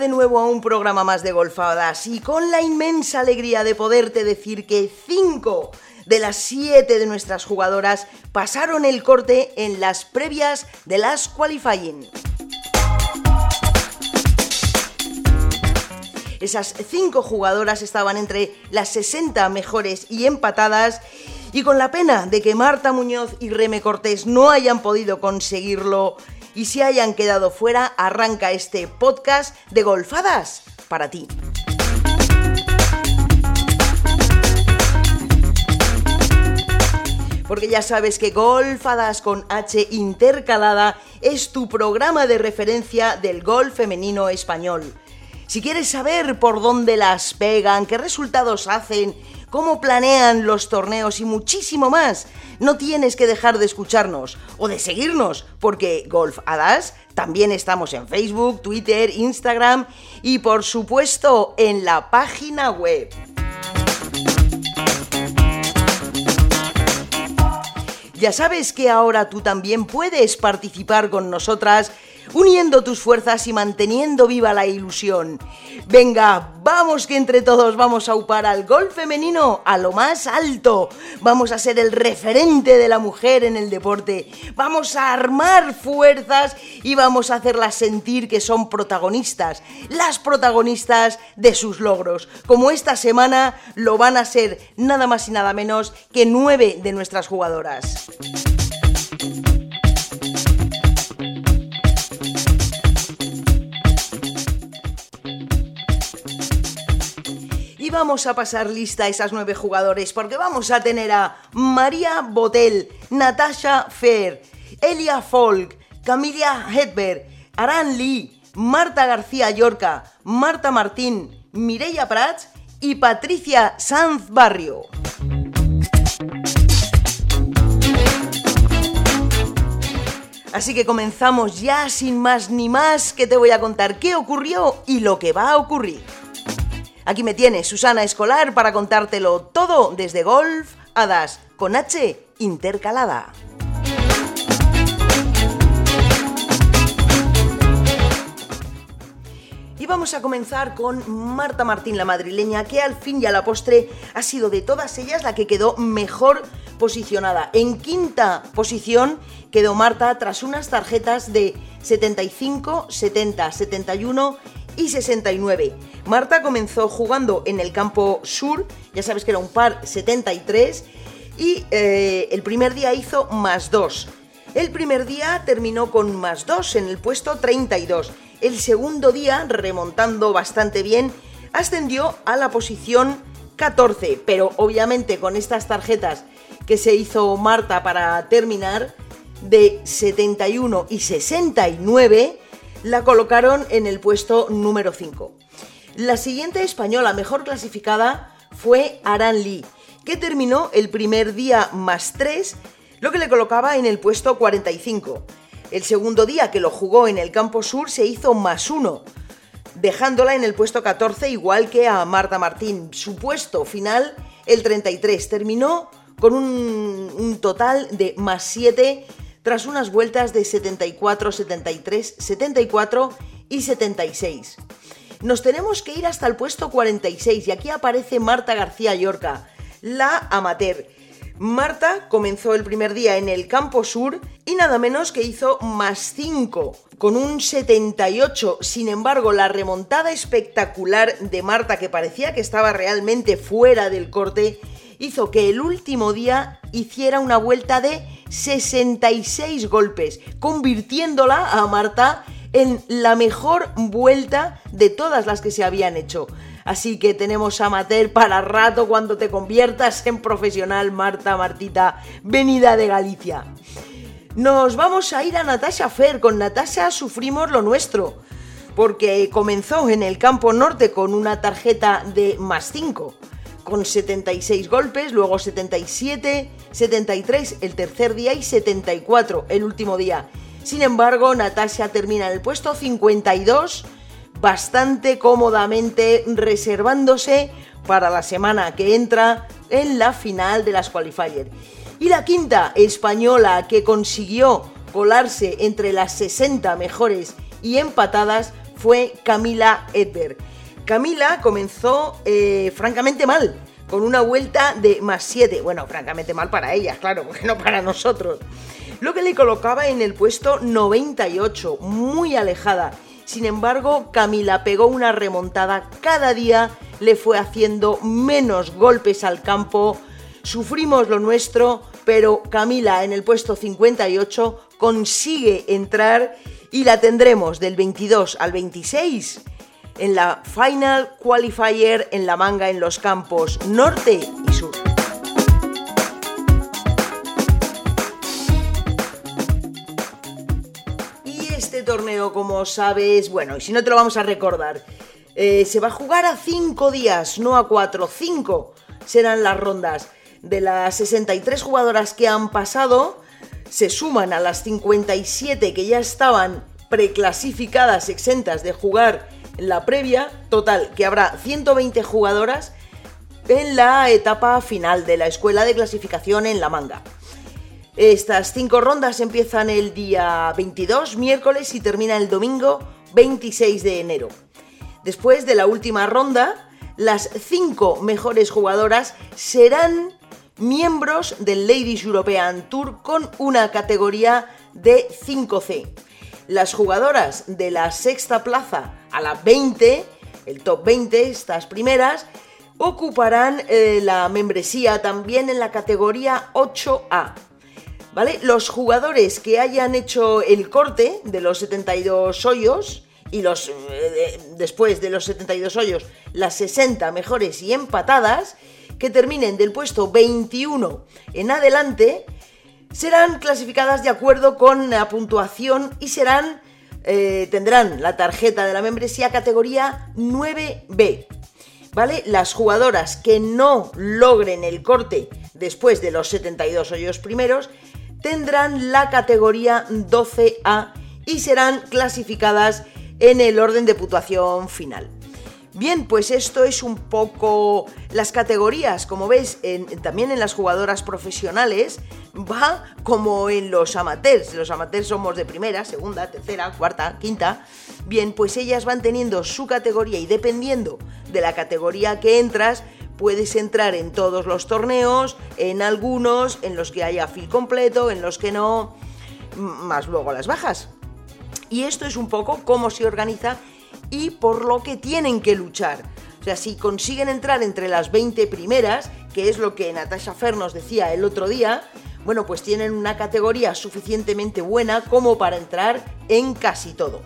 de nuevo a un programa más de golfadas y con la inmensa alegría de poderte decir que 5 de las 7 de nuestras jugadoras pasaron el corte en las previas de las qualifying. Esas 5 jugadoras estaban entre las 60 mejores y empatadas y con la pena de que Marta Muñoz y Reme Cortés no hayan podido conseguirlo y se hayan quedado fuera, arranca este podcast de golfadas para ti. Porque ya sabes que Golfadas con H intercalada es tu programa de referencia del golf femenino español. Si quieres saber por dónde las pegan, qué resultados hacen, cómo planean los torneos y muchísimo más, no tienes que dejar de escucharnos o de seguirnos, porque Golf Hadas también estamos en Facebook, Twitter, Instagram y por supuesto en la página web. Ya sabes que ahora tú también puedes participar con nosotras uniendo tus fuerzas y manteniendo viva la ilusión. Venga, vamos que entre todos vamos a upar al gol femenino a lo más alto. Vamos a ser el referente de la mujer en el deporte. Vamos a armar fuerzas y vamos a hacerlas sentir que son protagonistas, las protagonistas de sus logros. Como esta semana lo van a ser nada más y nada menos que nueve de nuestras jugadoras. Vamos a pasar lista a esas nueve jugadores porque vamos a tener a María Botel, Natasha Fair, Elia Folk, Camilla Hedberg, Aran Lee, Marta García Yorca, Marta Martín, Mireia Prats y Patricia Sanz Barrio. Así que comenzamos ya sin más ni más que te voy a contar qué ocurrió y lo que va a ocurrir. Aquí me tienes, Susana Escolar, para contártelo todo desde Golf Hadas, con H intercalada. Y vamos a comenzar con Marta Martín, la madrileña, que al fin y a la postre ha sido de todas ellas la que quedó mejor posicionada. En quinta posición quedó Marta tras unas tarjetas de 75, 70, 71 y 69. Marta comenzó jugando en el campo sur, ya sabes que era un par 73, y eh, el primer día hizo más 2. El primer día terminó con más 2 en el puesto 32. El segundo día, remontando bastante bien, ascendió a la posición 14, pero obviamente con estas tarjetas que se hizo Marta para terminar, de 71 y 69, la colocaron en el puesto número 5. La siguiente española mejor clasificada fue Aran Lee, que terminó el primer día más 3, lo que le colocaba en el puesto 45. El segundo día que lo jugó en el campo sur se hizo más 1, dejándola en el puesto 14 igual que a Marta Martín. Su puesto final, el 33, terminó con un, un total de más 7 tras unas vueltas de 74, 73, 74 y 76. Nos tenemos que ir hasta el puesto 46 y aquí aparece Marta García Yorca, la amateur. Marta comenzó el primer día en el campo sur y nada menos que hizo más 5 con un 78. Sin embargo, la remontada espectacular de Marta que parecía que estaba realmente fuera del corte hizo que el último día hiciera una vuelta de 66 golpes, convirtiéndola a Marta en la mejor vuelta de todas las que se habían hecho. Así que tenemos amateur para rato cuando te conviertas en profesional, Marta Martita, venida de Galicia. Nos vamos a ir a Natasha Fer. Con Natasha sufrimos lo nuestro. Porque comenzó en el campo norte con una tarjeta de más 5 con 76 golpes, luego 77, 73 el tercer día y 74 el último día. Sin embargo, Natasha termina en el puesto 52, bastante cómodamente reservándose para la semana que entra en la final de las qualifiers. Y la quinta española que consiguió colarse entre las 60 mejores y empatadas fue Camila Edberg. Camila comenzó eh, francamente mal, con una vuelta de más 7. Bueno, francamente mal para ella, claro, porque no para nosotros. Lo que le colocaba en el puesto 98, muy alejada. Sin embargo, Camila pegó una remontada cada día, le fue haciendo menos golpes al campo, sufrimos lo nuestro, pero Camila en el puesto 58 consigue entrar y la tendremos del 22 al 26 en la Final Qualifier en la manga en los campos norte y sur. Y este torneo, como sabes, bueno, y si no te lo vamos a recordar, eh, se va a jugar a 5 días, no a 4, 5 serán las rondas. De las 63 jugadoras que han pasado, se suman a las 57 que ya estaban preclasificadas, exentas de jugar la previa, total, que habrá 120 jugadoras en la etapa final de la escuela de clasificación en la manga. Estas cinco rondas empiezan el día 22, miércoles, y terminan el domingo 26 de enero. Después de la última ronda, las cinco mejores jugadoras serán miembros del Ladies European Tour con una categoría de 5C. Las jugadoras de la sexta plaza a la 20, el top 20, estas primeras, ocuparán eh, la membresía también en la categoría 8A. ¿Vale? Los jugadores que hayan hecho el corte de los 72 hoyos y los eh, después de los 72 hoyos las 60 mejores y empatadas que terminen del puesto 21 en adelante serán clasificadas de acuerdo con la puntuación y serán eh, tendrán la tarjeta de la membresía categoría 9B. ¿Vale? Las jugadoras que no logren el corte después de los 72 hoyos primeros tendrán la categoría 12A y serán clasificadas en el orden de puntuación final. Bien, pues esto es un poco las categorías, como ves, también en las jugadoras profesionales va como en los amateurs. Los amateurs somos de primera, segunda, tercera, cuarta, quinta. Bien, pues ellas van teniendo su categoría y dependiendo de la categoría que entras, puedes entrar en todos los torneos, en algunos, en los que haya fil completo, en los que no, más luego las bajas. Y esto es un poco cómo se organiza y por lo que tienen que luchar. O sea, si consiguen entrar entre las 20 primeras, que es lo que Natasha Fer nos decía el otro día, bueno, pues tienen una categoría suficientemente buena como para entrar en casi todo.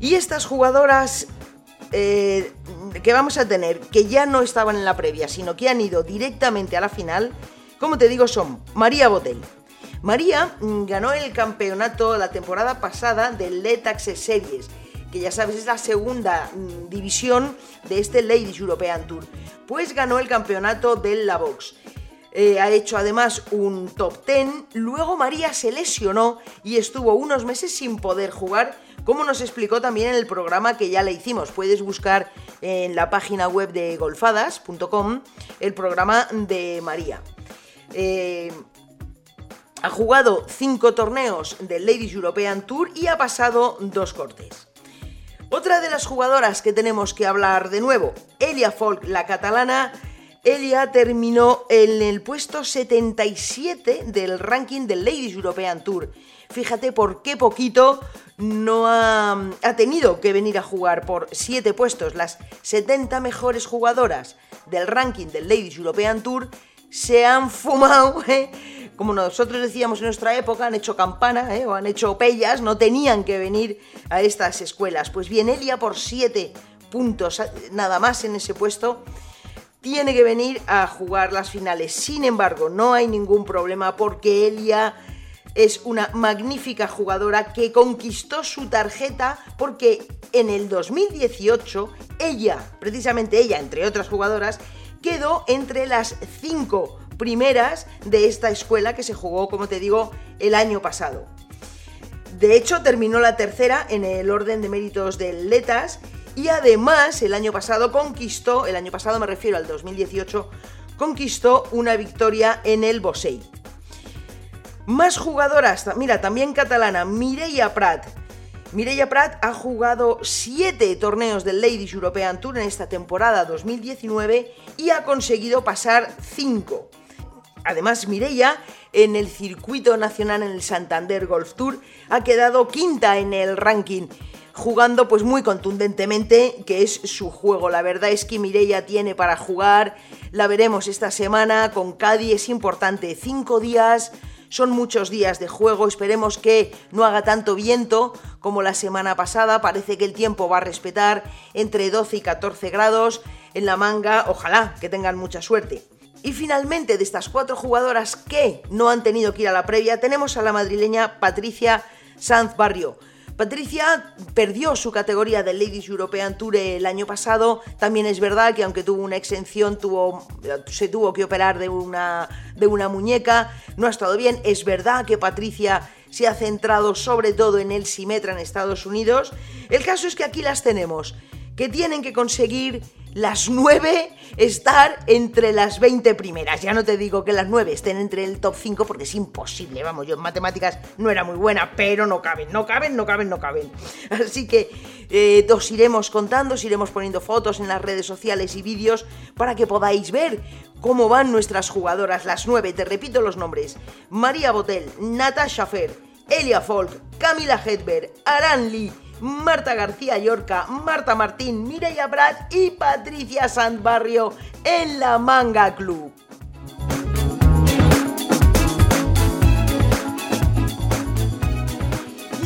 Y estas jugadoras eh, que vamos a tener, que ya no estaban en la previa, sino que han ido directamente a la final, como te digo, son María Botel. María mm, ganó el campeonato la temporada pasada del Letax Series que ya sabes es la segunda mm, división de este Ladies European Tour. Pues ganó el campeonato del La Box. Eh, ha hecho además un top 10. Luego María se lesionó y estuvo unos meses sin poder jugar, como nos explicó también en el programa que ya le hicimos. Puedes buscar en la página web de golfadas.com el programa de María. Eh, ha jugado cinco torneos del Ladies European Tour y ha pasado dos cortes. Otra de las jugadoras que tenemos que hablar de nuevo, Elia Folk, la catalana. Elia terminó en el puesto 77 del ranking del Ladies European Tour. Fíjate por qué poquito no ha, tenido que venir a jugar por 7 puestos. Las 70 mejores jugadoras del ranking del Ladies European Tour se han fumado ¿eh? Como nosotros decíamos en nuestra época, han hecho campana ¿eh? o han hecho pellas, no tenían que venir a estas escuelas. Pues bien, Elia por siete puntos nada más en ese puesto tiene que venir a jugar las finales. Sin embargo, no hay ningún problema porque Elia es una magnífica jugadora que conquistó su tarjeta porque en el 2018 ella, precisamente ella, entre otras jugadoras, quedó entre las cinco primeras de esta escuela que se jugó, como te digo, el año pasado. De hecho, terminó la tercera en el orden de méritos del Letas y además el año pasado conquistó, el año pasado me refiero al 2018, conquistó una victoria en el Bosei. Más jugadoras, mira, también catalana, Mireia Prat. Mireia Prat ha jugado 7 torneos del Ladies European Tour en esta temporada 2019 y ha conseguido pasar 5. Además, Mireia en el circuito nacional en el Santander Golf Tour ha quedado quinta en el ranking jugando pues muy contundentemente, que es su juego. La verdad es que Mireia tiene para jugar, la veremos esta semana con Cádiz, es importante, cinco días, son muchos días de juego, esperemos que no haga tanto viento como la semana pasada, parece que el tiempo va a respetar entre 12 y 14 grados en la manga, ojalá que tengan mucha suerte. Y finalmente, de estas cuatro jugadoras que no han tenido que ir a la previa, tenemos a la madrileña Patricia Sanz Barrio. Patricia perdió su categoría del Ladies European Tour el año pasado. También es verdad que aunque tuvo una exención, tuvo, se tuvo que operar de una, de una muñeca. No ha estado bien. Es verdad que Patricia se ha centrado sobre todo en el Simetra en Estados Unidos. El caso es que aquí las tenemos, que tienen que conseguir las 9 estar entre las 20 primeras. Ya no te digo que las 9 estén entre el top 5 porque es imposible. Vamos, yo en matemáticas no era muy buena, pero no caben, no caben, no caben, no caben. Así que eh, os iremos contando, os iremos poniendo fotos en las redes sociales y vídeos para que podáis ver cómo van nuestras jugadoras, las 9. Te repito los nombres: María Botel, Natasha Fer, Elia Folk, Camila Hedberg, Aran Lee. Marta García Yorca, Marta Martín, Mireia Brad y Patricia Sandbarrio en la Manga Club.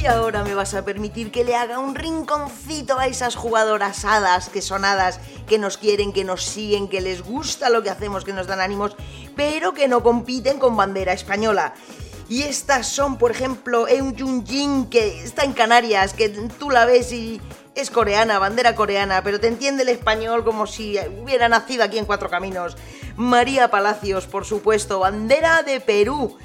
Y ahora me vas a permitir que le haga un rinconcito a esas jugadoras hadas que son hadas, que nos quieren, que nos siguen, que les gusta lo que hacemos, que nos dan ánimos, pero que no compiten con bandera española. Y estas son, por ejemplo, Eun Jun Jin, que está en Canarias, que tú la ves y es coreana, bandera coreana, pero te entiende el español como si hubiera nacido aquí en Cuatro Caminos. María Palacios, por supuesto, bandera de Perú.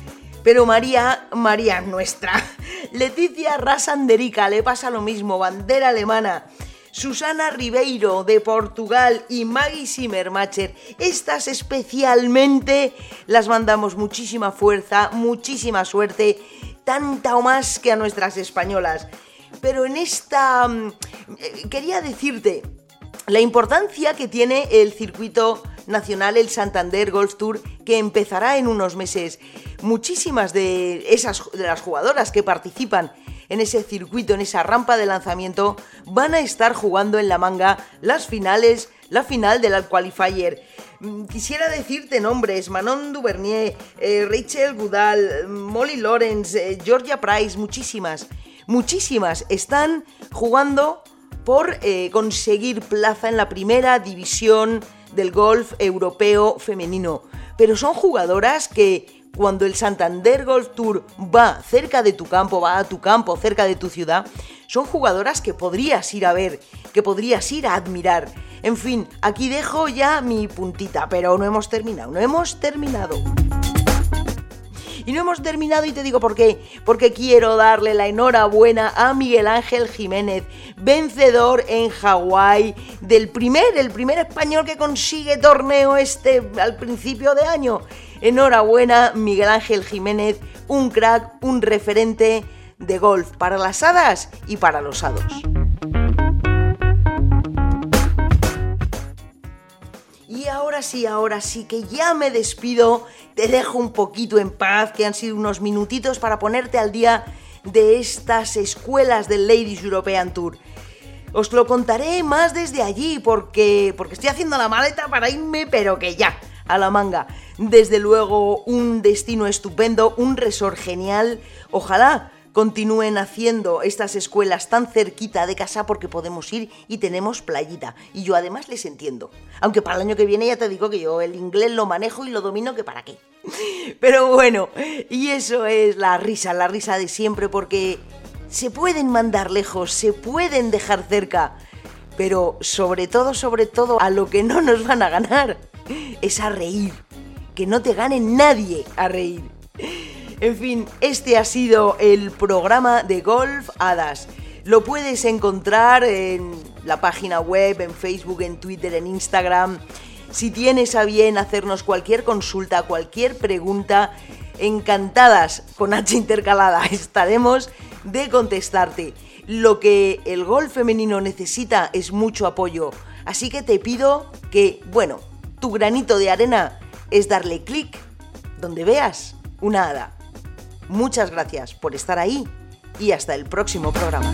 Pero María, María nuestra. Leticia Rasanderica, le pasa lo mismo, bandera alemana. Susana Ribeiro de Portugal y Maggie Simmermacher. Estas especialmente las mandamos muchísima fuerza, muchísima suerte, tanta o más que a nuestras españolas. Pero en esta... Mm, eh, quería decirte la importancia que tiene el circuito nacional, el Santander Golf Tour, que empezará en unos meses. Muchísimas de esas de las jugadoras que participan en ese circuito, en esa rampa de lanzamiento, van a estar jugando en la manga las finales, la final del Qualifier. Mm, quisiera decirte nombres, Manon Duvernier, eh, Rachel Goodall, Molly Lawrence, eh, Georgia Price, muchísimas, muchísimas están jugando por eh, conseguir plaza en la primera división del golf europeo femenino. Pero son jugadoras que cuando el Santander Golf Tour va cerca de tu campo, va a tu campo, cerca de tu ciudad, son jugadoras que podrías ir a ver, que podrías ir a admirar. En fin, aquí dejo ya mi puntita, pero no hemos terminado, no hemos terminado. Y no hemos terminado y te digo por qué. Porque quiero darle la enhorabuena a Miguel Ángel Jiménez, vencedor en Hawái del primer, el primer español que consigue torneo este al principio de año. Enhorabuena, Miguel Ángel Jiménez, un crack, un referente de golf para las hadas y para los hados. Ahora sí, ahora sí que ya me despido, te dejo un poquito en paz, que han sido unos minutitos para ponerte al día de estas escuelas del Ladies European Tour. Os lo contaré más desde allí porque, porque estoy haciendo la maleta para irme, pero que ya a la manga. Desde luego, un destino estupendo, un resort genial. Ojalá continúen haciendo estas escuelas tan cerquita de casa porque podemos ir y tenemos playita. Y yo además les entiendo. Aunque para el año que viene ya te digo que yo el inglés lo manejo y lo domino que para qué. Pero bueno, y eso es la risa, la risa de siempre porque se pueden mandar lejos, se pueden dejar cerca. Pero sobre todo, sobre todo, a lo que no nos van a ganar es a reír. Que no te gane nadie a reír. En fin, este ha sido el programa de Golf Hadas. Lo puedes encontrar en la página web, en Facebook, en Twitter, en Instagram. Si tienes a bien hacernos cualquier consulta, cualquier pregunta, encantadas con H intercalada estaremos de contestarte. Lo que el golf femenino necesita es mucho apoyo. Así que te pido que, bueno, tu granito de arena es darle clic donde veas una hada. Muchas gracias por estar ahí y hasta el próximo programa.